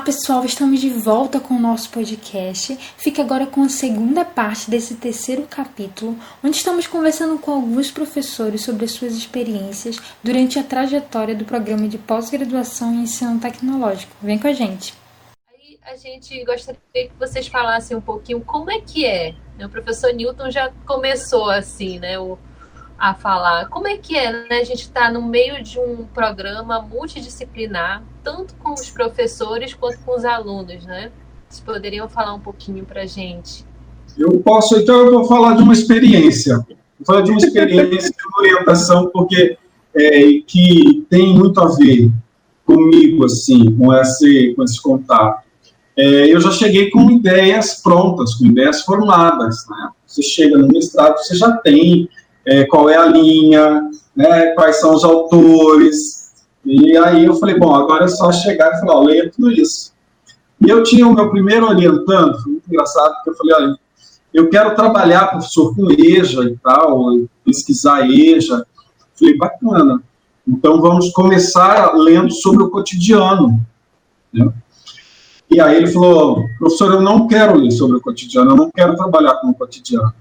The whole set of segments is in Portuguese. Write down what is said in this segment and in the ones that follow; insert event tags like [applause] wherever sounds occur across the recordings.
pessoal, estamos de volta com o nosso podcast. Fica agora com a segunda parte desse terceiro capítulo, onde estamos conversando com alguns professores sobre as suas experiências durante a trajetória do programa de pós-graduação em ensino tecnológico. Vem com a gente. Aí a gente gostaria que vocês falassem um pouquinho como é que é. O professor Newton já começou assim, né? O a falar. Como é que é, né? A gente está no meio de um programa multidisciplinar, tanto com os professores quanto com os alunos, né? Vocês poderiam falar um pouquinho para a gente? Eu posso, então eu vou falar de uma experiência. Vou falar de uma experiência de orientação, porque é, que tem muito a ver comigo, assim, com esse, com esse contato. É, eu já cheguei com ideias prontas, com ideias formadas. Né? Você chega no mestrado, você já tem é, qual é a linha, né, quais são os autores. E aí eu falei, bom, agora é só chegar e falar, ó, leia tudo isso. E eu tinha o meu primeiro orientando, foi muito engraçado, porque eu falei, olha, eu quero trabalhar, professor, com EJA e tal, pesquisar EJA. Falei, bacana. Então vamos começar lendo sobre o cotidiano. Né? E aí ele falou, professor, eu não quero ler sobre o cotidiano, eu não quero trabalhar com o cotidiano.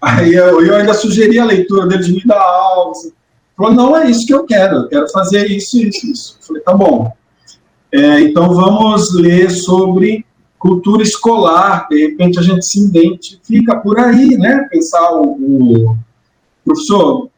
Aí eu, eu ainda sugeri a leitura dele de Nida Alves. Falou, não é isso que eu quero, eu quero fazer isso isso, isso. falei, tá bom. É, então vamos ler sobre cultura escolar, de repente a gente se identifica por aí, né? Pensar o, o professor,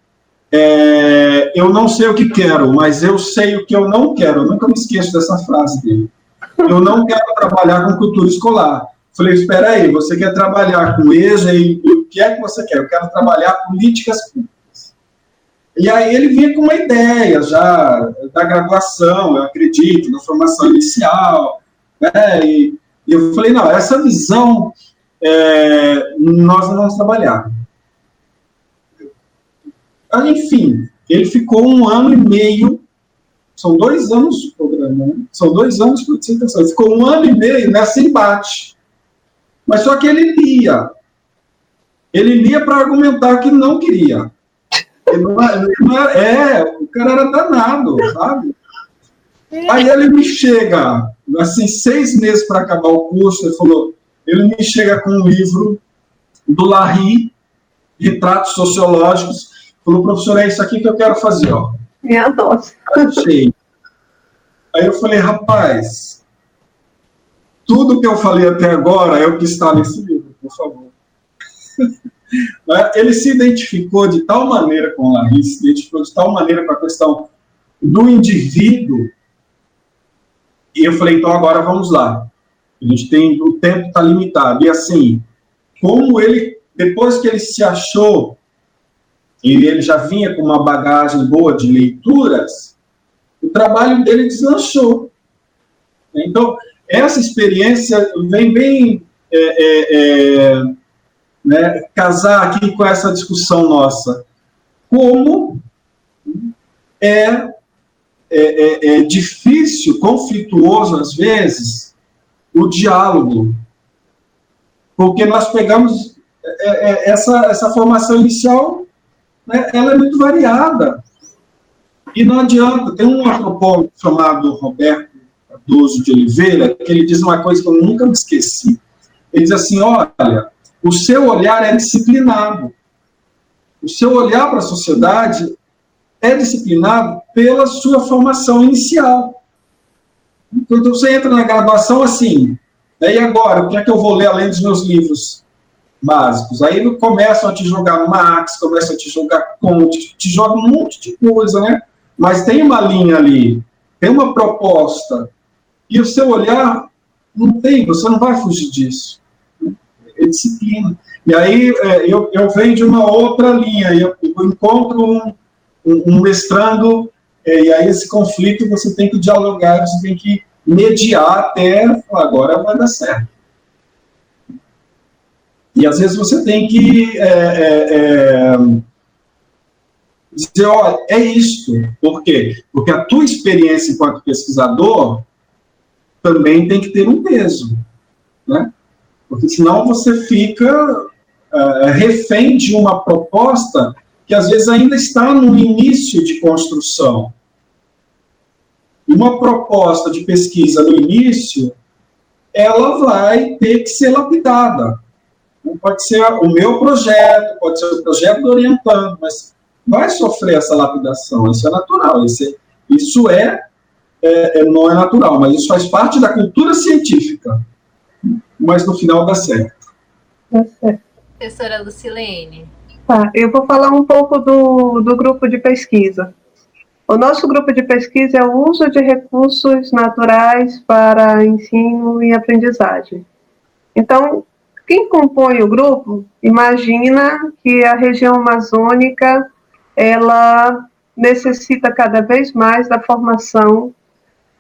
é, eu não sei o que quero, mas eu sei o que eu não quero. Eu nunca me esqueço dessa frase dele. Eu não quero trabalhar com cultura escolar. Falei, espera aí, você quer trabalhar com EJA e o que é que você quer? Eu quero trabalhar políticas públicas. E aí ele vinha com uma ideia já da graduação, eu acredito, da formação inicial, né? E, e eu falei, não, essa visão é, nós não vamos trabalhar. Enfim, ele ficou um ano e meio, são dois anos de programa, né? são dois anos de dissertação, ele ficou um ano e meio nessa embate. Mas só que ele lia. Ele lia para argumentar que não queria. É, o cara era danado, sabe? Aí ele me chega, assim, seis meses para acabar o curso, ele falou, ele me chega com um livro do Larry, Retratos Sociológicos, falou, professor, é isso aqui que eu quero fazer, ó. Minha nossa. Achei. Aí eu falei, rapaz, tudo que eu falei até agora é o que está nesse livro, por favor. Ele se identificou de tal maneira com Larissa, se identificou de tal maneira com a questão do indivíduo, e eu falei, então agora vamos lá. A gente tem, o tempo está limitado. E assim, como ele, depois que ele se achou, e ele já vinha com uma bagagem boa de leituras, o trabalho dele deslanchou. Então, essa experiência vem bem é, é, é, né, casar aqui com essa discussão nossa. Como é, é, é, é difícil, conflituoso às vezes, o diálogo. Porque nós pegamos essa, essa formação inicial, né, ela é muito variada. E não adianta, tem um antropólogo chamado Roberto Cardoso de Oliveira, que ele diz uma coisa que eu nunca me esqueci. Ele diz assim: olha, o seu olhar é disciplinado. O seu olhar para a sociedade é disciplinado pela sua formação inicial. Então você entra na graduação assim, e agora, o que é que eu vou ler além dos meus livros básicos? Aí começam a te jogar Marx, começam a te jogar Conte, te jogam um monte de coisa, né? Mas tem uma linha ali, tem uma proposta, e o seu olhar não tem, você não vai fugir disso. Disciplina. E aí é, eu, eu venho de uma outra linha, eu, eu encontro um, um, um mestrando, é, e aí esse conflito você tem que dialogar, você tem que mediar até agora vai dar certo. E às vezes você tem que é, é, é, dizer, olha, é isto. Por quê? Porque a tua experiência enquanto pesquisador também tem que ter um peso, né? Porque senão você fica uh, refém de uma proposta que às vezes ainda está no início de construção. uma proposta de pesquisa no início, ela vai ter que ser lapidada. Pode ser o meu projeto, pode ser o projeto do orientando, mas vai sofrer essa lapidação, isso é natural, isso é, isso é, é, é, não é natural, mas isso faz parte da cultura científica. Mas no final dá certo. Dá certo. Professora Lucilene. Tá, eu vou falar um pouco do, do grupo de pesquisa. O nosso grupo de pesquisa é o uso de recursos naturais para ensino e aprendizagem. Então, quem compõe o grupo imagina que a região amazônica ela necessita cada vez mais da formação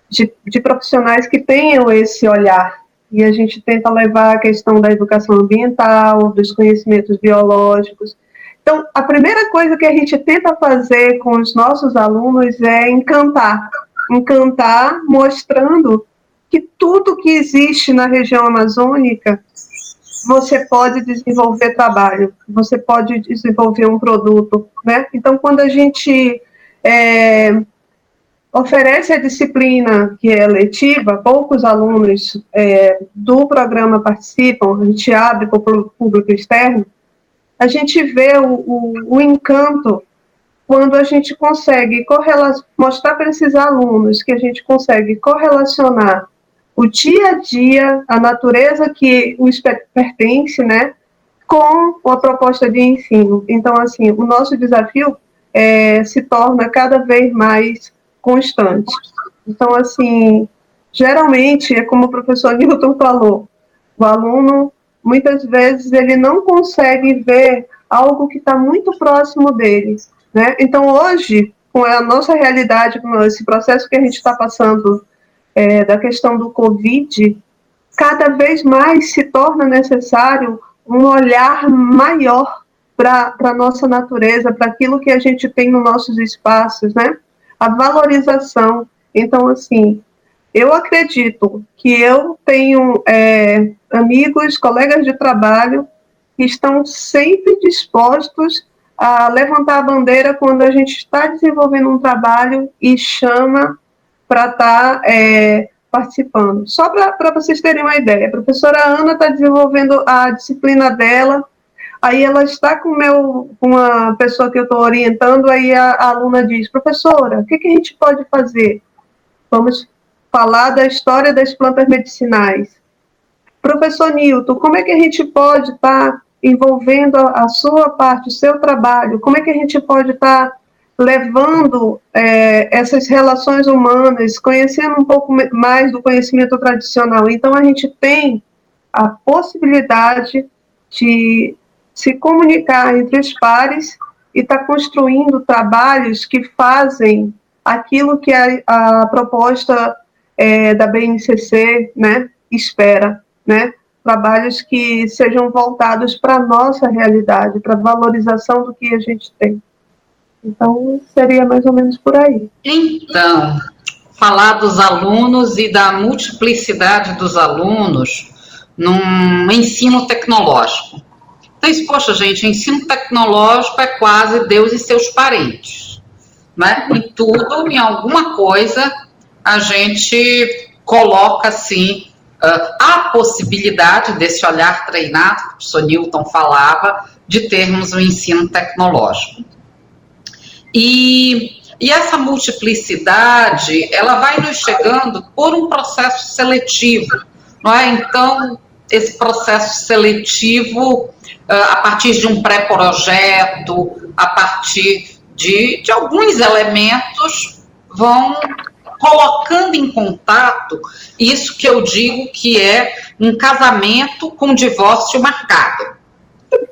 de, de profissionais que tenham esse olhar. E a gente tenta levar a questão da educação ambiental, dos conhecimentos biológicos. Então, a primeira coisa que a gente tenta fazer com os nossos alunos é encantar. Encantar mostrando que tudo que existe na região amazônica você pode desenvolver trabalho, você pode desenvolver um produto, né? Então, quando a gente é, oferece a disciplina que é letiva, poucos alunos é, do programa participam, a gente abre para o público externo, a gente vê o, o, o encanto quando a gente consegue mostrar para esses alunos que a gente consegue correlacionar o dia a dia, a natureza que o pertence, né, com a proposta de ensino. Então, assim, o nosso desafio é, se torna cada vez mais constante. Então, assim, geralmente, é como o professor Newton falou, o aluno, muitas vezes, ele não consegue ver algo que está muito próximo dele. Né? Então, hoje, com a nossa realidade, com esse processo que a gente está passando é, da questão do Covid, cada vez mais se torna necessário um olhar maior para a nossa natureza, para aquilo que a gente tem nos nossos espaços, né? A valorização. Então, assim, eu acredito que eu tenho é, amigos, colegas de trabalho que estão sempre dispostos a levantar a bandeira quando a gente está desenvolvendo um trabalho e chama para estar tá, é, participando. Só para vocês terem uma ideia, a professora Ana está desenvolvendo a disciplina dela, aí ela está com meu, uma pessoa que eu estou orientando, aí a, a, aluna diz, professora, o que, que a gente pode fazer? Vamos falar da história das plantas medicinais. Professor Nilton, como é que a gente pode estar tá envolvendo a, a, sua parte, o seu trabalho? Como é que a gente pode estar tá levando é, essas relações humanas, conhecendo um pouco mais do conhecimento tradicional. Então, a gente tem a possibilidade de se comunicar entre os pares e estar tá construindo trabalhos que fazem aquilo que a, a proposta é, da BNCC né, espera, né? trabalhos que sejam voltados para a nossa realidade, para a valorização do que a gente tem. Então, seria mais ou menos por aí. Então, falar dos alunos e da multiplicidade dos alunos num ensino tecnológico. Então, poxa, gente, ensino tecnológico é quase Deus e seus parentes. Né? Em tudo, em alguma coisa, a gente coloca assim a possibilidade desse olhar treinado, que o professor Newton falava, de termos um ensino tecnológico. E, e essa multiplicidade, ela vai nos chegando por um processo seletivo, não é? Então, esse processo seletivo, ah, a partir de um pré-projeto, a partir de, de alguns elementos, vão colocando em contato isso que eu digo que é um casamento com divórcio marcado.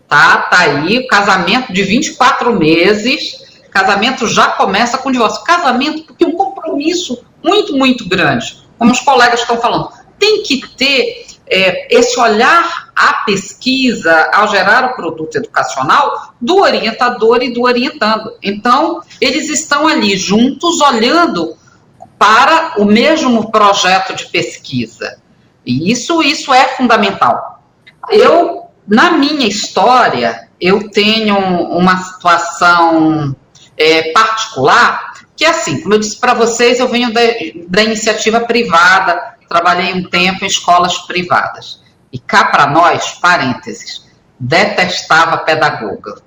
Tá, tá aí, casamento de 24 meses, Casamento já começa com divórcio. Casamento, porque um compromisso muito, muito grande, como os colegas estão falando, tem que ter é, esse olhar à pesquisa ao gerar o produto educacional do orientador e do orientando. Então, eles estão ali juntos olhando para o mesmo projeto de pesquisa. E isso, isso é fundamental. Eu, na minha história, eu tenho uma situação é, particular, que é assim, como eu disse para vocês, eu venho da, da iniciativa privada, trabalhei um tempo em escolas privadas. E cá para nós, parênteses, detestava pedagoga.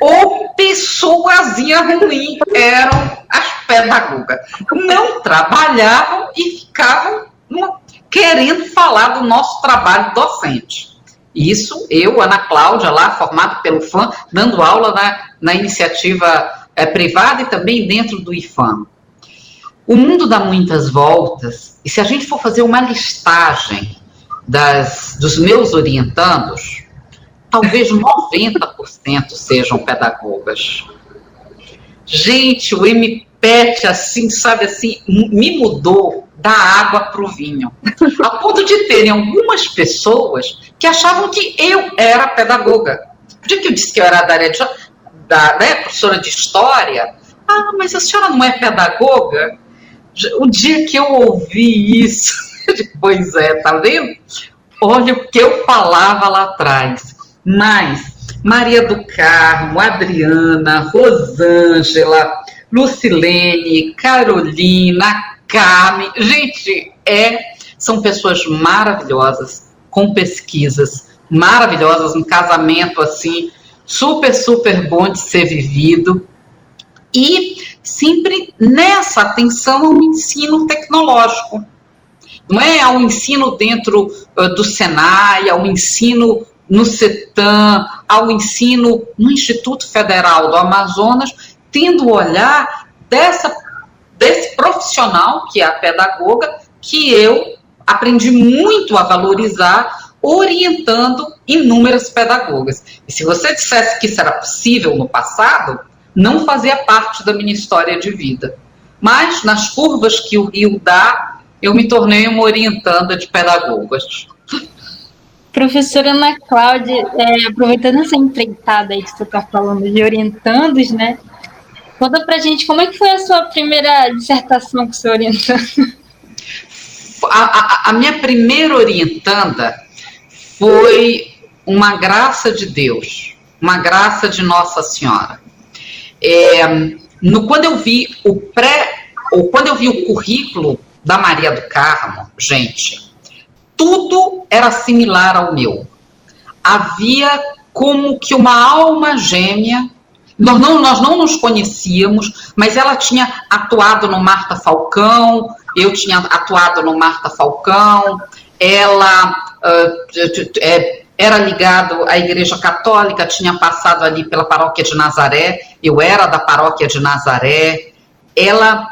Ou pessoazinha ruim eram as pedagogas. Não trabalhavam e ficavam querendo falar do nosso trabalho docente. Isso, eu, Ana Cláudia, lá, formada pelo FAM, dando aula na, na iniciativa é, privada e também dentro do IFAM. O mundo dá muitas voltas, e se a gente for fazer uma listagem das, dos meus orientandos, talvez 90% sejam pedagogas. Gente, o MPET, assim, sabe assim, me mudou da água para o vinho. A ponto de terem algumas pessoas que achavam que eu era pedagoga. Dia que eu disse que eu era da área de, da, né, professora de história, ah, mas a senhora não é pedagoga? O dia que eu ouvi isso, [laughs] pois é, tá vendo? Olha o que eu falava lá atrás. Mas Maria do Carmo, Adriana, Rosângela, Lucilene, Carolina, Carmen. Gente, é, são pessoas maravilhosas, com pesquisas maravilhosas, um casamento assim, super, super bom de ser vivido. E sempre nessa atenção ao ensino tecnológico. Não é ao ensino dentro uh, do Senai, ao ensino no CETAM, ao ensino no Instituto Federal do Amazonas, tendo o olhar dessa desse profissional, que é a pedagoga, que eu aprendi muito a valorizar, orientando inúmeras pedagogas. E se você dissesse que isso era possível no passado, não fazia parte da minha história de vida. Mas, nas curvas que o Rio dá, eu me tornei uma orientanda de pedagogas. Professora Ana Cláudia, é, aproveitando essa empreitada aí que você está falando de orientandos, né? Conta pra gente como é que foi a sua primeira dissertação com seu orientando. A, a, a minha primeira orientanda foi uma graça de Deus, uma graça de Nossa Senhora. É, no, quando eu vi o pré, ou quando eu vi o currículo da Maria do Carmo, gente, tudo era similar ao meu. Havia como que uma alma gêmea nós não, nós não nos conhecíamos, mas ela tinha atuado no Marta Falcão, eu tinha atuado no Marta Falcão, ela uh, é, era ligado à Igreja Católica, tinha passado ali pela paróquia de Nazaré, eu era da paróquia de Nazaré. Ela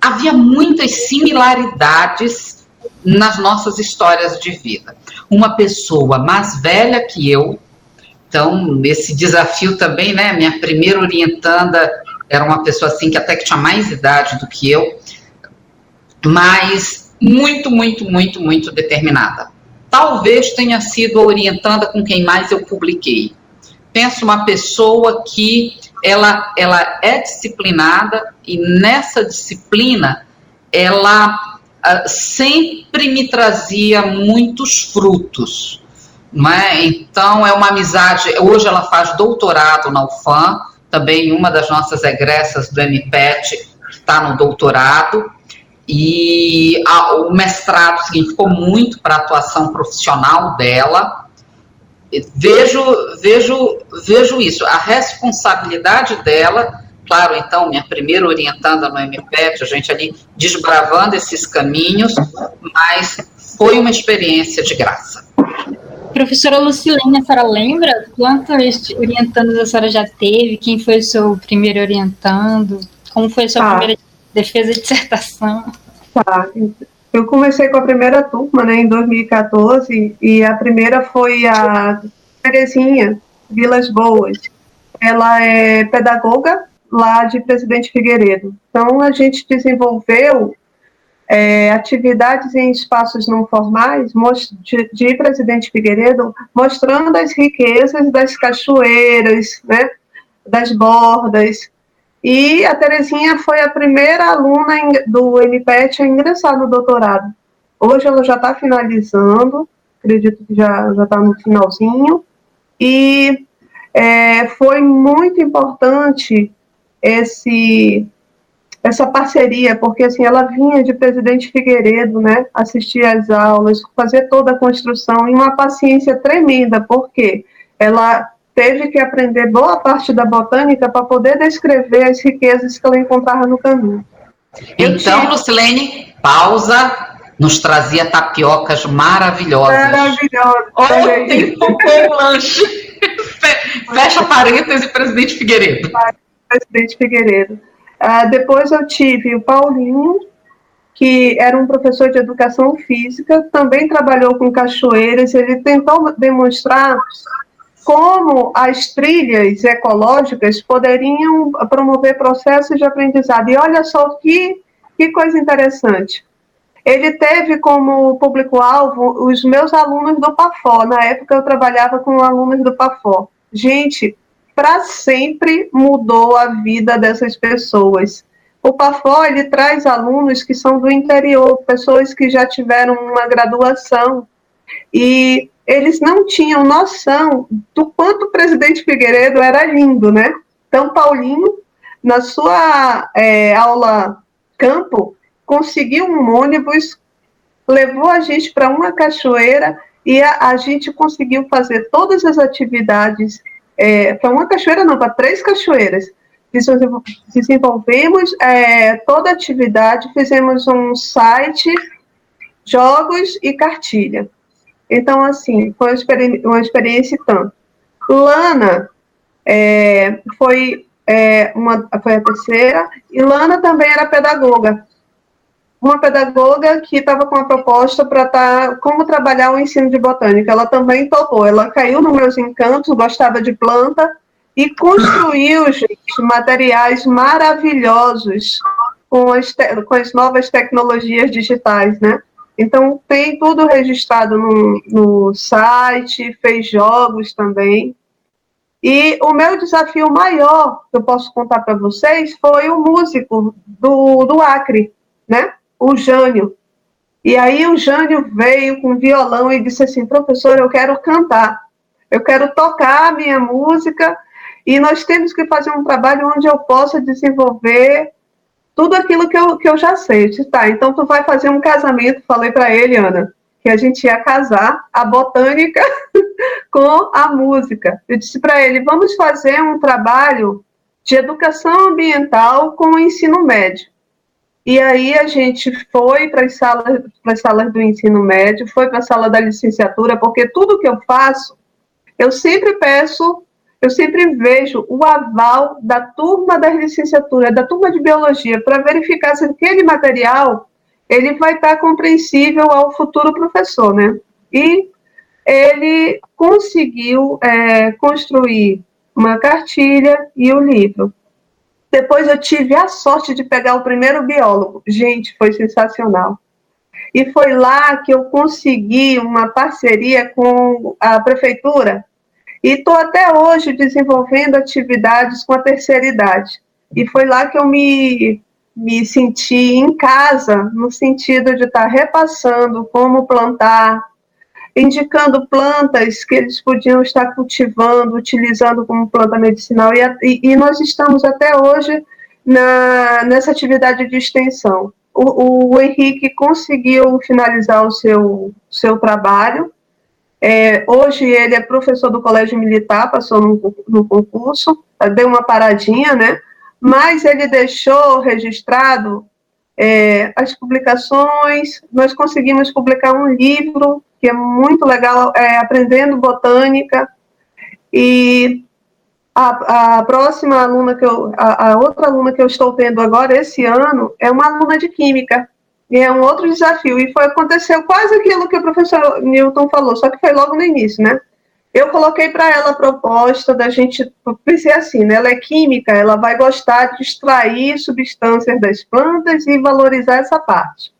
havia muitas similaridades nas nossas histórias de vida. Uma pessoa mais velha que eu, então, esse desafio também, né? Minha primeira orientanda era uma pessoa assim que até que tinha mais idade do que eu, mas muito, muito, muito, muito determinada. Talvez tenha sido a orientanda com quem mais eu publiquei. Penso uma pessoa que ela, ela é disciplinada e nessa disciplina ela uh, sempre me trazia muitos frutos. É? Então, é uma amizade. Hoje ela faz doutorado na UFAM, também uma das nossas egressas do MPET, está no doutorado. E a, o mestrado significou muito para a atuação profissional dela. Vejo, vejo, vejo isso. A responsabilidade dela, claro, então, minha primeira orientanda no MPET, a gente ali desbravando esses caminhos, mas foi uma experiência de graça. Professora Lucilene, a senhora lembra quantos orientandos a senhora já teve? Quem foi o seu primeiro orientando? Como foi a sua ah. primeira defesa de dissertação? Tá. Eu comecei com a primeira turma, né, em 2014, e a primeira foi a Terezinha Vilas Boas. Ela é pedagoga lá de Presidente Figueiredo. Então, a gente desenvolveu é, atividades em espaços não formais de, de, Presidente Figueiredo, mostrando as riquezas das cachoeiras, né, das bordas. E a Terezinha foi a primeira aluna do MPET a ingressar no doutorado. Hoje ela já está finalizando, acredito que já está no finalzinho. E é, foi muito importante esse essa parceria, porque assim ela vinha de Presidente Figueiredo, né, assistir às aulas, fazer toda a construção e uma paciência tremenda, porque ela teve que aprender boa parte da botânica para poder descrever as riquezas que ela encontrava no caminho. Então, Lucilene, pausa. Nos trazia tapiocas maravilhosas. Maravilhosas. Ontem tocou [laughs] o lanche. Fecha parênteses, presidente Figueiredo. Presidente Figueiredo. Uh, depois eu tive o Paulinho, que era um professor de educação física, também trabalhou com cachoeiras. Ele tentou demonstrar como as trilhas ecológicas poderiam promover processos de aprendizado. E olha só que, que coisa interessante. Ele teve como público-alvo os meus alunos do PAFO. Na época eu trabalhava com alunos do PAFO. Gente, para sempre mudou a vida dessas pessoas. O PAFO ele traz alunos que são do interior, pessoas que já tiveram uma graduação e eles não tinham noção do quanto o presidente Figueiredo era lindo, né? Então, Paulinho, na sua é, aula campo, conseguiu um ônibus, levou a gente para uma cachoeira e a, a, gente conseguiu fazer todas as atividades é, para uma cachoeira, não, para três cachoeiras. Desenvolvemos é, toda a atividade, fizemos um site, jogos e cartilha. Então, assim, foi uma, experi uma experiência tanto. Lana é, foi, é, uma, foi a terceira, e Lana também era pedagoga. Uma pedagoga que estava com a proposta para tá, como trabalhar o ensino de botânica. Ela também topou. Ela caiu nos meus encantos, gostava de planta e construiu, [laughs] gente, materiais maravilhosos com as, com as novas tecnologias digitais, né? Então, tem tudo registrado no, no site, fez jogos também. E o meu desafio maior que eu posso contar para vocês foi o músico do, do Acre, né? O Jânio. E aí o Jânio veio com violão e disse assim, professor, eu quero cantar, eu quero tocar a minha música e nós temos que fazer um trabalho onde eu possa desenvolver tudo aquilo que eu, que eu já sei. disse, tá, então tu vai fazer um casamento, falei para ele, Ana, que a gente ia casar a botânica [laughs] com a música. Eu disse para ele, vamos fazer um trabalho de educação ambiental com o ensino médio. E aí a gente foi para as salas, salas do ensino médio, foi para a sala da licenciatura, porque tudo que eu faço, eu sempre peço eu sempre vejo o aval da turma da licenciatura, da turma de biologia, para verificar se aquele material ele vai estar compreensível ao futuro professor, né? E ele conseguiu é, construir uma cartilha e o um livro. Depois eu tive a sorte de pegar o primeiro biólogo. Gente, foi sensacional. E foi lá que eu consegui uma parceria com a prefeitura e estou até hoje desenvolvendo atividades com a terceira idade. E foi lá que eu me, me senti em casa, no sentido de estar tá repassando como plantar, indicando plantas que eles podiam estar cultivando, utilizando como planta medicinal. E, e, nós estamos até hoje na, nessa atividade de extensão. O, o Henrique conseguiu finalizar o seu, seu trabalho, é, hoje ele é professor do Colégio Militar, passou no, no concurso, deu uma paradinha, né? Mas ele deixou registrado é, as publicações. Nós conseguimos publicar um livro que é muito legal, é, Aprendendo Botânica. E a, a, próxima aluna que eu, a, a outra aluna que eu estou tendo agora esse ano é uma aluna de química. E é um outro desafio. E foi aconteceu quase aquilo que o professor Newton falou, só que foi logo no início, né? Eu coloquei para ela a proposta da gente, pensei assim, né? Ela é química, ela vai gostar de extrair substâncias das plantas e valorizar essa parte.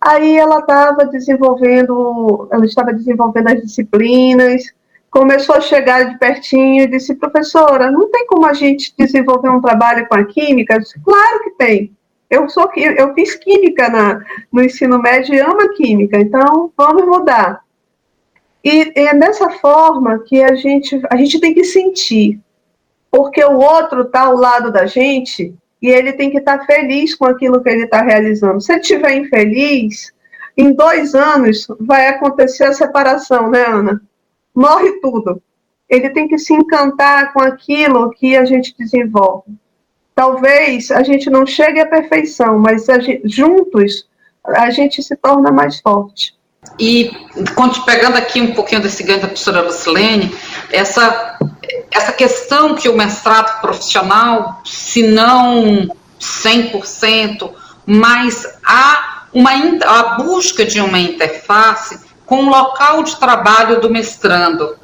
Aí ela estava desenvolvendo, ela estava desenvolvendo as disciplinas, começou a chegar de pertinho e disse, professora, não tem como a gente desenvolver um trabalho com a química? Disse, claro que tem. Eu sou eu fiz química na, no ensino médio e amo a química, então vamos mudar. E é dessa forma que a gente, a gente tem que sentir, porque o outro está ao lado da gente e ele tem que estar feliz com aquilo que ele está realizando. Se ele estiver infeliz, em dois anos vai acontecer a separação, né, Ana? Morre tudo. Ele tem que se encantar com aquilo que a gente desenvolve. Talvez a gente não chegue à perfeição, mas a gente, juntos a gente se torna mais forte. E pegando aqui um pouquinho desse ganho da professora Lucilene, essa, essa questão que o mestrado profissional, se não 100%, mas há uma, a busca de uma interface com o local de trabalho do mestrando.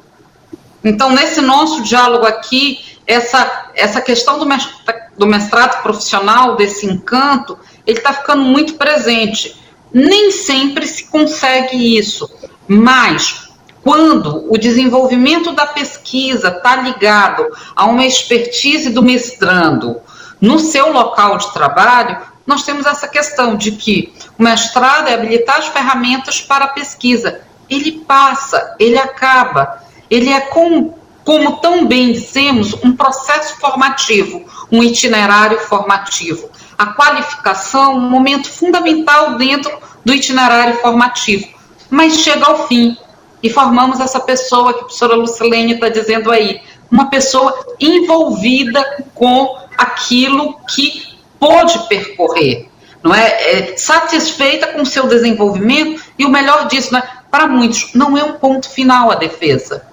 Então, nesse nosso diálogo aqui, essa, essa questão do mestrado, do mestrado profissional, desse encanto, ele está ficando muito presente nem sempre se consegue isso, mas quando o desenvolvimento da pesquisa está ligado a uma expertise do mestrando no seu local de trabalho, nós temos essa questão de que o mestrado é habilitar as ferramentas para a pesquisa. Ele passa, ele acaba, ele é com, como tão bem dissemos, um processo formativo, um itinerário formativo a qualificação um momento fundamental dentro do itinerário formativo, mas chega ao fim e formamos essa pessoa que a professora Lucilene está dizendo aí, uma pessoa envolvida com aquilo que pôde percorrer, não é? é satisfeita com o seu desenvolvimento e o melhor disso, né? para muitos, não é um ponto final a defesa,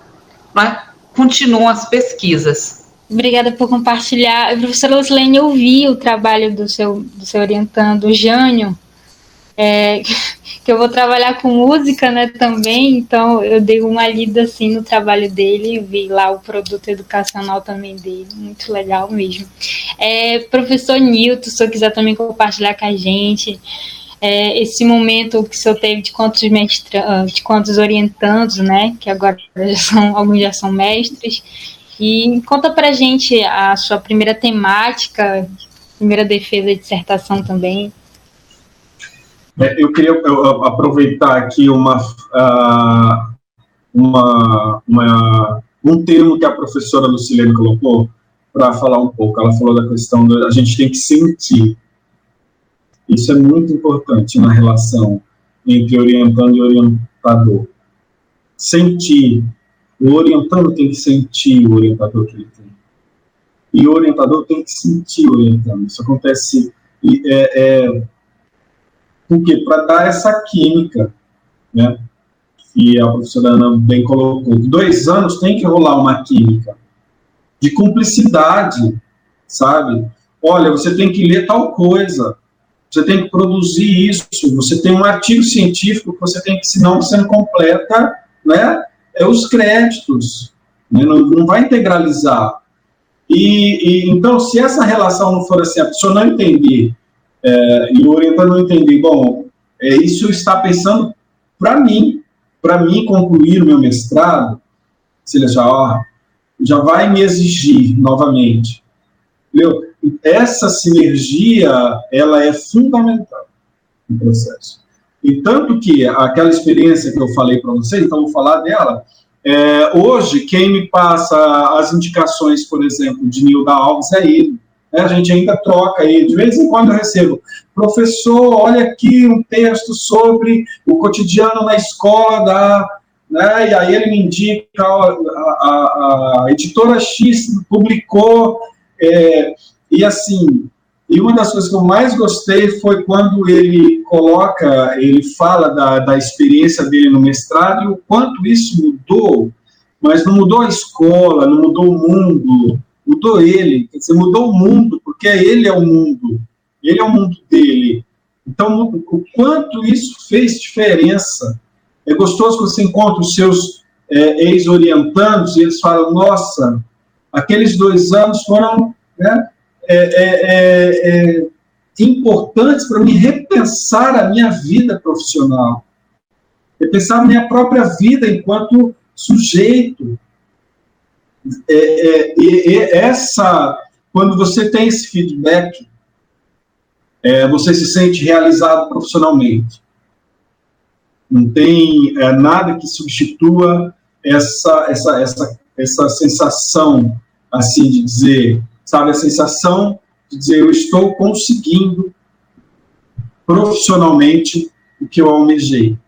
não é? Continuam as pesquisas. Obrigada por compartilhar. Professora Lucilene, eu vi o trabalho do seu, do seu orientando, Jânio, é, [laughs] que eu vou trabalhar com música né, também, então eu dei uma lida assim no trabalho dele, vi lá o produto educacional também dele, muito legal mesmo. É, professor Nilton, se eu quiser também compartilhar com a gente, é, esse momento que o senhor teve de quantos mestra, de quantos orientandos, né, que agora já são, alguns já são mestres, e conta pra gente a sua primeira temática, primeira defesa de dissertação também. É, eu queria aproveitar aqui uma, uh, uma, uma, um termo que a professora Lucilene colocou para falar um pouco. Ela falou da questão da a gente tem que sentir. Isso é muito importante na relação entre orientando e orientador. Sentir o orientando tem que sentir o orientador que ele tem. E o orientador tem que sentir o orientando. Isso acontece é, é, porque para dar essa química, né? E a professora Ana bem colocou, dois anos tem que rolar uma química de cumplicidade, sabe? Olha, você tem que ler tal coisa, você tem que produzir isso, você tem um artigo científico que você tem que, senão você não completa, né? é os créditos, né? não, não vai integralizar. E, e, então, se essa relação não for assim, a pessoa não entender, é, e o orientador não entender, bom, é, isso está pensando para mim, para mim concluir o meu mestrado, se ele já, ó, já vai me exigir novamente. Entendeu? Essa sinergia, ela é fundamental no processo. E tanto que aquela experiência que eu falei para vocês, então vou falar dela. É, hoje, quem me passa as indicações, por exemplo, de Nilda Alves é ele. Né? A gente ainda troca aí, de vez em quando eu recebo. Professor, olha aqui um texto sobre o cotidiano na escola da. Né? E aí ele me indica, a, a, a editora X publicou. É, e assim, e uma das coisas que eu mais gostei foi quando ele coloca, ele fala da, da experiência dele no mestrado e o quanto isso mudou, mas não mudou a escola, não mudou o mundo, mudou ele, quer dizer, mudou o mundo, porque ele é o mundo, ele é o mundo dele. Então, o quanto isso fez diferença. É gostoso quando você encontra os seus é, ex-orientandos e eles falam: nossa, aqueles dois anos foram. Né, é, é, é, é, importantes para me repensar a minha vida profissional, repensar a minha própria vida enquanto sujeito. É, e essa, quando você tem esse feedback, você se sente realizado profissionalmente. Não tem nada que substitua essa, essa, essa, essa sensação, assim, de dizer, sabe? A sensação de dizer eu estou conseguindo profissionalmente o que eu almejei.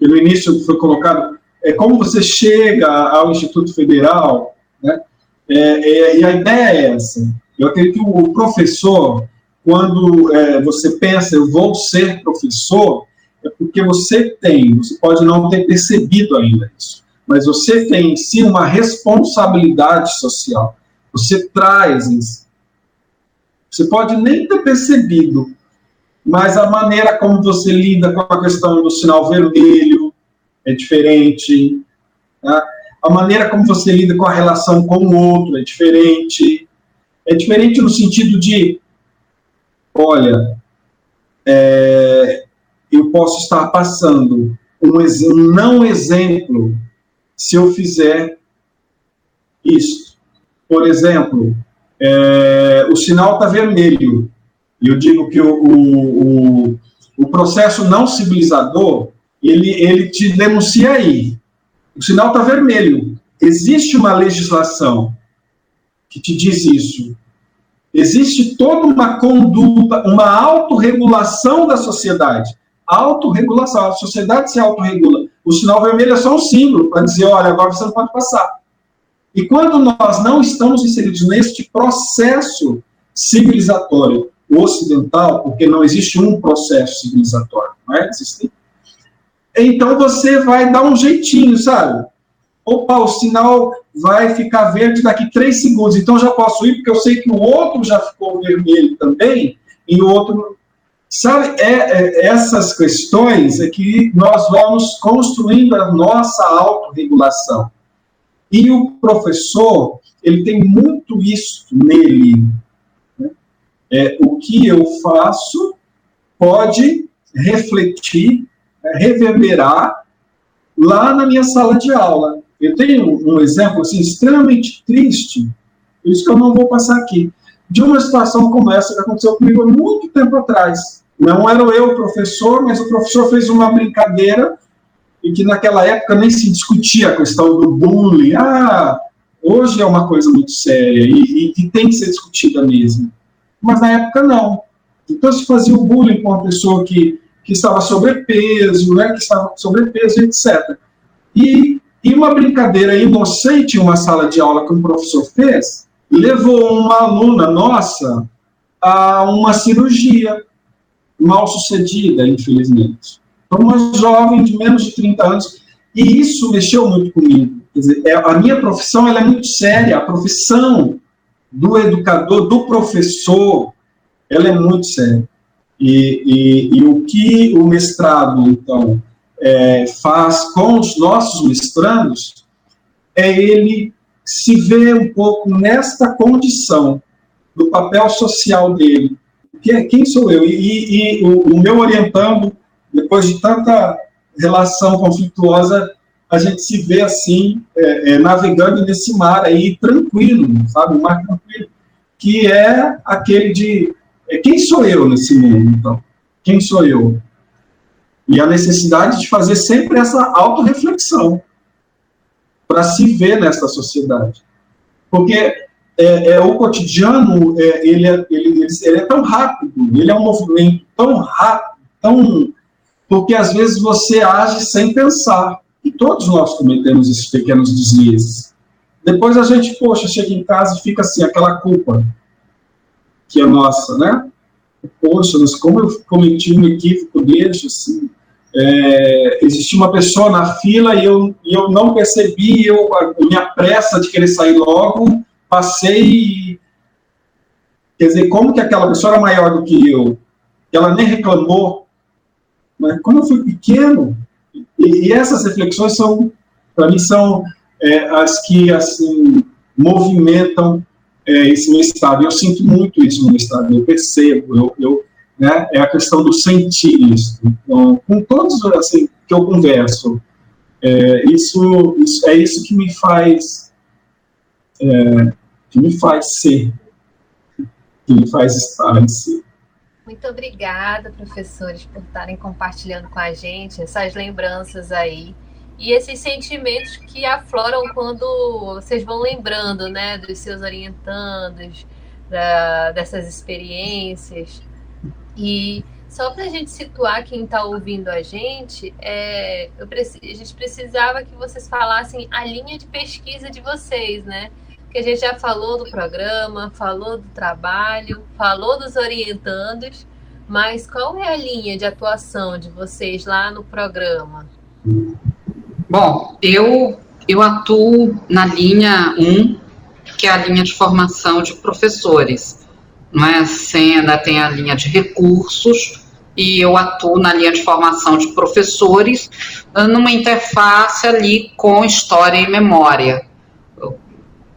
E no início foi colocado é como você chega ao Instituto Federal, né? É, é, e a ideia é essa. Eu acredito que o professor, quando é, você pensa, eu vou ser professor, é porque você tem, você pode não ter percebido ainda isso, mas você tem em si uma responsabilidade social. Você traz isso. Você pode nem ter percebido, mas a maneira como você lida com a questão do sinal vermelho é diferente. Né? A maneira como você lida com a relação com o outro é diferente. É diferente no sentido de, olha, é, eu posso estar passando um, um não exemplo se eu fizer isso. Por exemplo, é, o sinal está vermelho. Eu digo que o, o, o, o, processo não civilizador, ele, ele te denuncia aí. O sinal está vermelho. Existe uma legislação que te diz isso. Existe toda uma conduta, uma autorregulação da sociedade. Autorregulação. A sociedade se autorregula. O sinal vermelho é só um símbolo para dizer, olha, agora você não pode passar. E quando nós não estamos inseridos neste processo civilizatório ocidental, porque não existe um processo civilizatório, não é? Existe. Então você vai dar um jeitinho, sabe? Opa, o sinal vai ficar verde daqui três segundos, então já posso ir, porque eu sei que o outro já ficou vermelho também, e o outro Sabe, é, é, essas questões é que nós vamos construindo a nossa autorregulação. E o professor, ele tem muito isso nele. Né? É, o que eu faço pode refletir, é, reverberar lá na minha sala de aula. Eu tenho um exemplo assim, extremamente triste, por isso que eu não vou passar aqui, de uma situação como essa que aconteceu comigo há muito tempo atrás. Não era eu o professor, mas o professor fez uma brincadeira e que naquela época nem se discutia a questão do bullying. Ah, hoje é uma coisa muito séria e, e, e tem que ser discutida mesmo. Mas na época não. Então se fazia o bullying com uma pessoa que, que estava sobrepeso, né, que estava sobrepeso, etc. E, e uma brincadeira inocente em uma sala de aula que um professor fez levou uma aluna nossa a uma cirurgia mal sucedida, infelizmente. Então, uma jovem de menos de 30 anos, e isso mexeu muito comigo. Dizer, é, a minha profissão ela é muito séria, a profissão do educador, do professor, ela é muito séria. E, e, e o que o mestrado, então, é, faz com os nossos mestrandos é ele se ver um pouco nesta condição do papel social dele, quem, quem sou eu? E, e o, o, meu orientando, depois de tanta relação conflituosa, a gente se vê assim, é, é, navegando nesse mar aí, tranquilo, sabe? Um mar tranquilo, que é aquele de é, quem sou eu nesse mundo, então? Quem sou eu? E a necessidade de fazer sempre essa autorreflexão para se ver nessa sociedade. Porque é, é, o cotidiano é, ele, é, ele, ele, é tão rápido, ele é um movimento tão rápido, tão porque às vezes você age sem pensar. E todos nós cometemos esses pequenos deslizes. Depois a gente, poxa, chega em casa e fica assim, aquela culpa que é nossa, né? Poxa, mas como eu cometi um equívoco desse, assim, é, existia uma pessoa na fila e eu, e eu não percebi, eu, a minha pressa de querer sair logo, passei. Quer dizer, como que aquela pessoa era maior do que eu? Ela nem reclamou. Mas como eu fui pequeno, e, e essas reflexões são, para mim, são é, as que assim movimentam é, esse meu estado. Eu sinto muito isso no meu estado, eu percebo, eu, eu né, é a questão do sentir isso. Então, com todos assim, que eu converso, é, isso, isso, é isso que me faz é, que me faz ser, que me faz estar em si. Muito obrigada, professores, por estarem compartilhando com a gente essas lembranças aí e esses sentimentos que afloram quando vocês vão lembrando, né, dos seus orientandos, da, dessas experiências. E só para a gente situar quem está ouvindo a gente, é, eu, a gente precisava que vocês falassem a linha de pesquisa de vocês, né? Que a gente já falou do programa, falou do trabalho, falou dos orientandos, mas qual é a linha de atuação de vocês lá no programa? Bom, eu, eu atuo na linha 1, que é a linha de formação de professores. Não é? Sena tem a linha de recursos e eu atuo na linha de formação de professores numa interface ali com história e memória.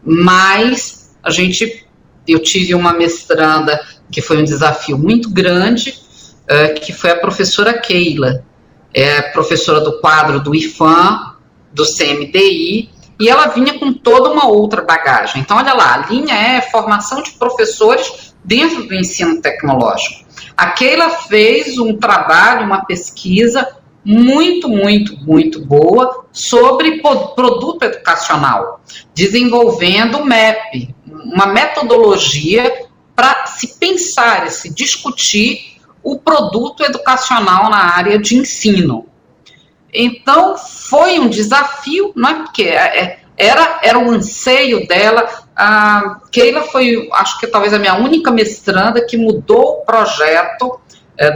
Mas a gente, eu tive uma mestranda que foi um desafio muito grande, uh, que foi a professora Keila, é professora do quadro do IFAM, do CMDI, e ela vinha com toda uma outra bagagem. Então, olha lá, a linha é formação de professores dentro do ensino tecnológico. A Keila fez um trabalho, uma pesquisa muito, muito, muito boa sobre produto educacional, desenvolvendo o MEP, uma metodologia para se pensar e se discutir o produto educacional na área de ensino. Então, foi um desafio, não é porque é, é, era, era um anseio dela. A Keila foi, acho que talvez a minha única mestranda que mudou o projeto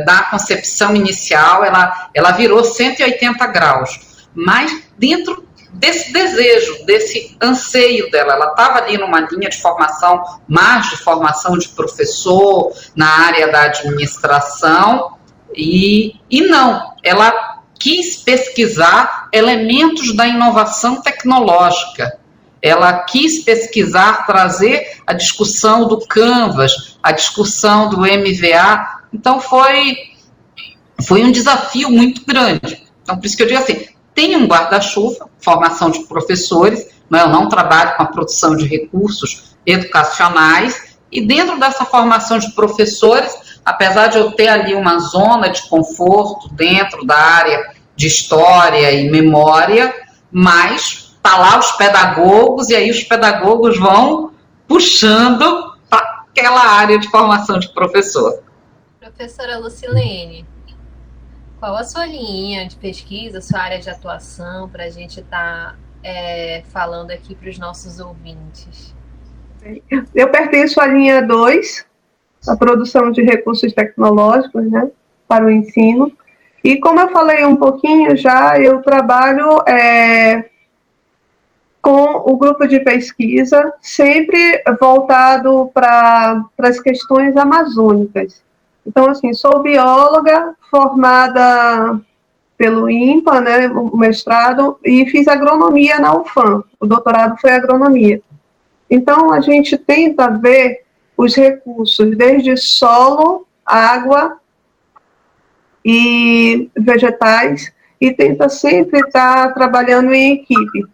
da concepção inicial, ela, ela virou 180 graus. Mas dentro desse desejo, desse anseio dela. Ela estava ali numa linha de formação, mais de formação de professor, na área da administração, e, e não, ela quis pesquisar elementos da inovação tecnológica. Ela quis pesquisar, trazer a discussão do Canvas, a discussão do MVA. Então foi, foi um desafio muito grande. Então, por isso que eu digo assim, tem um guarda-chuva, formação de professores, mas eu não trabalho com a produção de recursos educacionais, e dentro dessa formação de professores, apesar de eu ter ali uma zona de conforto dentro da área de história e memória, mas tá lá os pedagogos, e aí os pedagogos vão puxando para aquela área de formação de professor. Professora Lucilene, qual a sua linha de pesquisa, sua área de atuação, para a gente estar tá, é, falando aqui para os nossos ouvintes? Eu pertenço à linha 2, a produção de recursos tecnológicos né, para o ensino. E como eu falei um pouquinho já, eu trabalho é, com o grupo de pesquisa, sempre voltado para as questões amazônicas. Então, assim, sou bióloga formada pelo IMPA, né, o mestrado, e fiz agronomia na UFAM. O doutorado foi agronomia. Então, a gente tenta ver os recursos desde solo, água e vegetais, e tenta sempre estar trabalhando em equipe.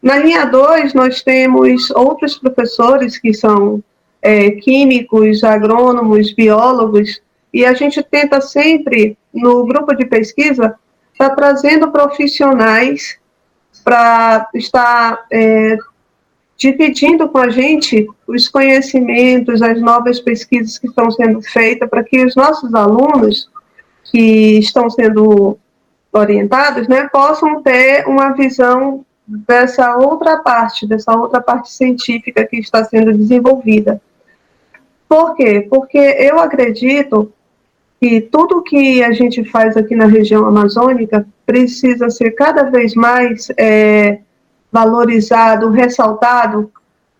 Na linha 2, nós temos outros professores que são é, químicos, agrônomos, biólogos, e a gente tenta sempre, no grupo de pesquisa, estar tá trazendo profissionais para estar é, dividindo com a gente os conhecimentos, as novas pesquisas que estão sendo feitas, para que os nossos alunos que estão sendo orientados né, possam ter uma visão dessa outra parte, dessa outra parte científica que está sendo desenvolvida. Por quê? Porque eu acredito que tudo que a gente faz aqui na região amazônica precisa ser cada vez mais é, valorizado, ressaltado,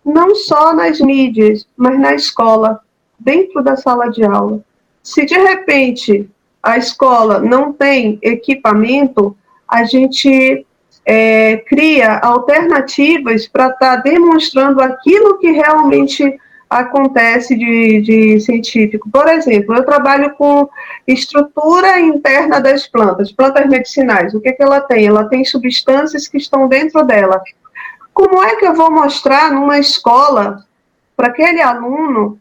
não só nas mídias, mas na escola, dentro da sala de aula. Se de repente a escola não tem equipamento, a gente é, cria alternativas para estar tá demonstrando aquilo que realmente acontece de, de científico. Por exemplo, eu trabalho com estrutura interna das plantas, plantas medicinais. O que, que ela tem? Ela tem substâncias que estão dentro dela. Como é que eu vou mostrar numa escola para aquele aluno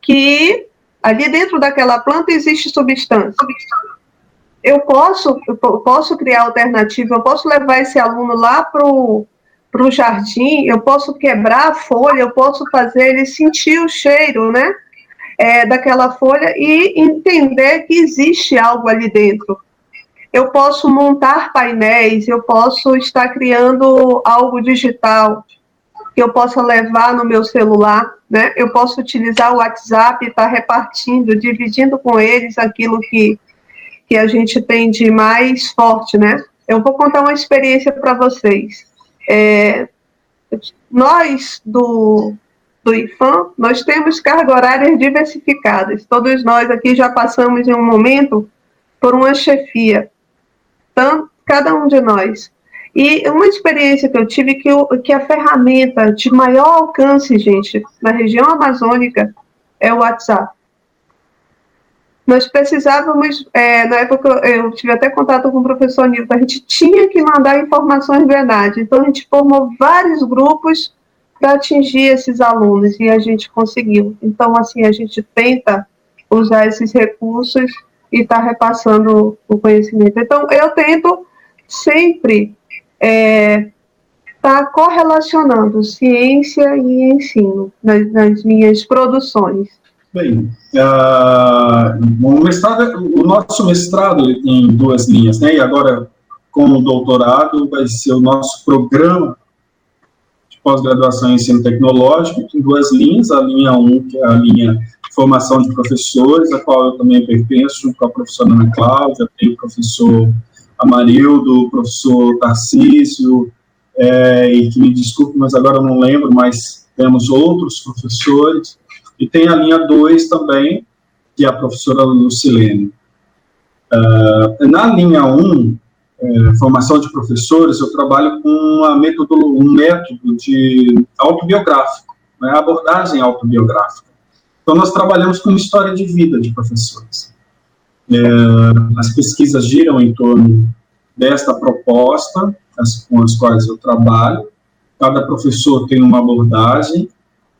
que ali dentro daquela planta existe substância? Eu posso, eu posso criar alternativa, eu posso levar esse aluno lá para o para o jardim, eu posso quebrar a folha, eu posso fazer ele sentir o cheiro, né? É, daquela folha e entender que existe algo ali dentro. Eu posso montar painéis, eu posso estar criando algo digital que eu possa levar no meu celular, né? Eu posso utilizar o WhatsApp estar repartindo, dividindo com eles aquilo que, que a gente tem de mais forte, né? Eu vou contar uma experiência para vocês. É, nós do, do IFAM, nós temos carga horárias diversificadas. Todos nós aqui já passamos em um momento por uma chefia, tanto, cada um de nós. E uma experiência que eu tive que, eu, que a ferramenta de maior alcance, gente, na região amazônica é o WhatsApp. Nós precisávamos, é, na época eu tive até contato com o professor Nilton, a gente tinha que mandar informações verdade. Então a gente formou vários grupos para atingir esses alunos e a gente conseguiu. Então, assim, a gente tenta usar esses recursos e está repassando o conhecimento. Então, eu tento sempre estar é, tá correlacionando ciência e ensino nas, nas minhas produções. Bem, uh, o, mestrado, o nosso mestrado em duas linhas, né? E agora com o doutorado vai ser o nosso programa de pós-graduação em ensino tecnológico em duas linhas, a linha 1, um, que é a linha formação de professores, a qual eu também pertenço, com a professora Ana Cláudia, tem o professor Amarildo, o professor Tarcísio, é, e que me desculpe, mas agora eu não lembro, mas temos outros professores, e tem a linha 2 também, que é a professora Lucilene. Uh, na linha 1, um, é, formação de professores, eu trabalho com uma um método de autobiográfico, né, abordagem autobiográfica. Então, nós trabalhamos com história de vida de professores. É, as pesquisas giram em torno desta proposta, as, com as quais eu trabalho. Cada professor tem uma abordagem,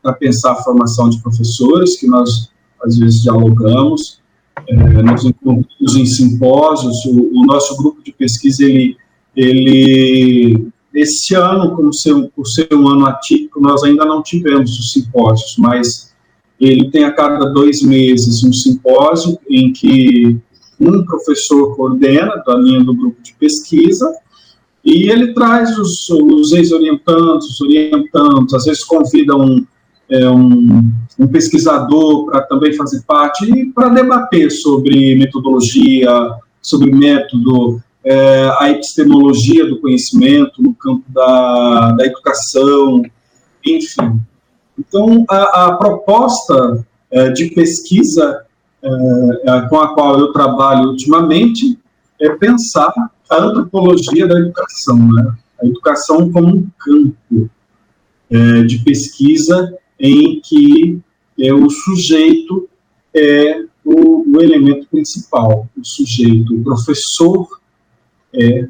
para pensar a formação de professores, que nós às vezes dialogamos, é, nos encontros em simpósios, o, o, nosso grupo de pesquisa, ele, ele esse ano, como ser, por ser um ano atípico, nós ainda não tivemos os simpósios, mas ele tem a cada dois meses um simpósio em que um professor coordena da linha do grupo de pesquisa e ele traz os, os ex-orientantes, os orientantes, às vezes convida um, é, um, um pesquisador para também fazer parte e para debater sobre metodologia, sobre método, é, a epistemologia do conhecimento no campo da, da educação, enfim. Então, a, a proposta é, de pesquisa é, com a qual eu trabalho ultimamente é pensar a antropologia da educação, né? a educação como um campo é, de pesquisa em que é, o sujeito é o, o, elemento principal, o sujeito, o professor é,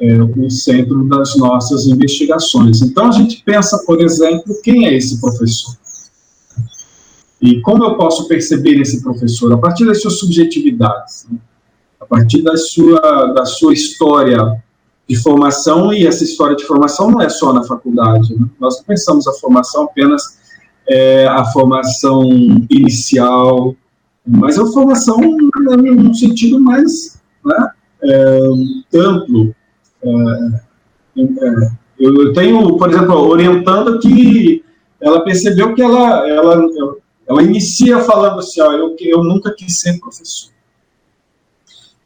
é o centro das nossas investigações. Então a gente pensa, por exemplo, quem é esse professor? E como eu posso perceber esse professor? A partir das suas subjetividades, né? a partir da sua, da sua história de formação, e essa história de formação não é só na faculdade. Né? Nós pensamos a formação apenas é, a formação inicial, mas a formação num sentido mais né, é, amplo. É, é, eu tenho, por exemplo, orientando que ela percebeu que ela, ela, ela inicia falando assim, ó, eu, eu nunca quis ser professor.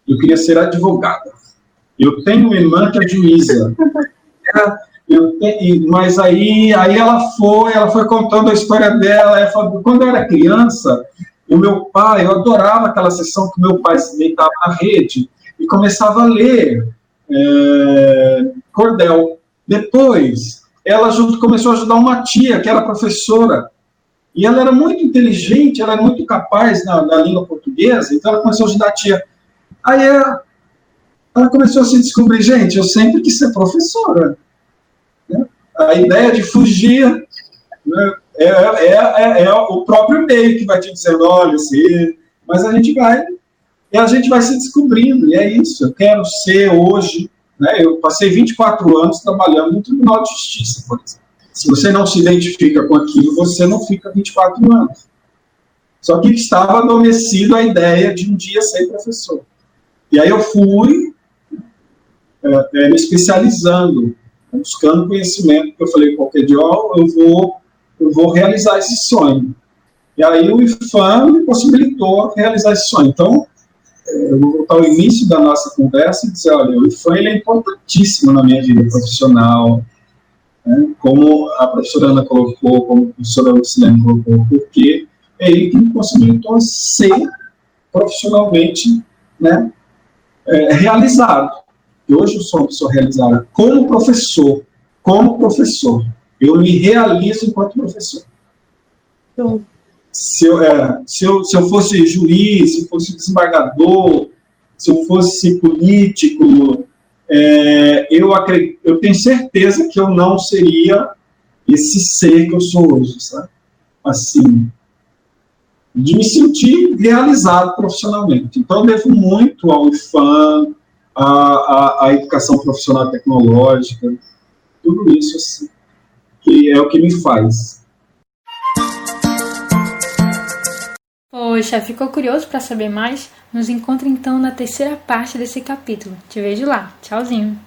Eu queria ser advogada. Eu tenho uma irmã que é juíza. [laughs] eu tenho, mas aí, aí ela foi, ela foi contando a história dela. Ela falou, quando eu era criança, o meu pai, eu adorava aquela sessão que meu pai se deitava na rede e começava a ler é, cordel. Depois, ela junto, começou a ajudar uma tia que era professora. E ela era muito inteligente, ela era muito capaz na, na língua portuguesa, então ela começou a ajudar a tia. Aí ela, ela começou a se descobrir, gente, eu sempre quis ser professora. Né? A ideia de fugir né, é, é, é, é, o próprio meio que vai te dizendo, olha, você... mas a gente vai, e a gente vai se descobrindo, e é isso, eu quero ser hoje, Né? Eu passei 24 anos trabalhando no Tribunal de Justiça, por exemplo. Se você não se identifica com aquilo, você não fica 24 anos. Só que estava adormecido a ideia de um dia ser professor. E aí eu fui é, me especializando, buscando conhecimento, porque eu falei, qualquer dia eu vou, eu vou realizar esse sonho. E aí o IFAM me possibilitou realizar esse sonho. Então, eu vou voltar ao início da nossa conversa e dizer, olha, o IFAM ele é importantíssimo na minha vida profissional, né? como a professora Ana colocou, como a professora Lucilene colocou, porque é ele que me possibilitou ser profissionalmente né, é, realizado. E hoje eu sou uma pessoa realizada como professor. Como professor. Eu me realizo enquanto professor. Então, se eu, é, se, eu, se eu fosse juiz, se eu fosse desembargador, se eu fosse político, é, eu, acredito, eu tenho certeza que eu não seria esse ser que eu sou hoje, sabe? Assim, de me sentir realizado profissionalmente. Então, eu devo muito ao IFAM, à, à, à educação profissional tecnológica, tudo isso, assim, que é o que me faz. Poxa, ficou curioso para saber mais? Nos encontre então na terceira parte desse capítulo. Te vejo lá. Tchauzinho.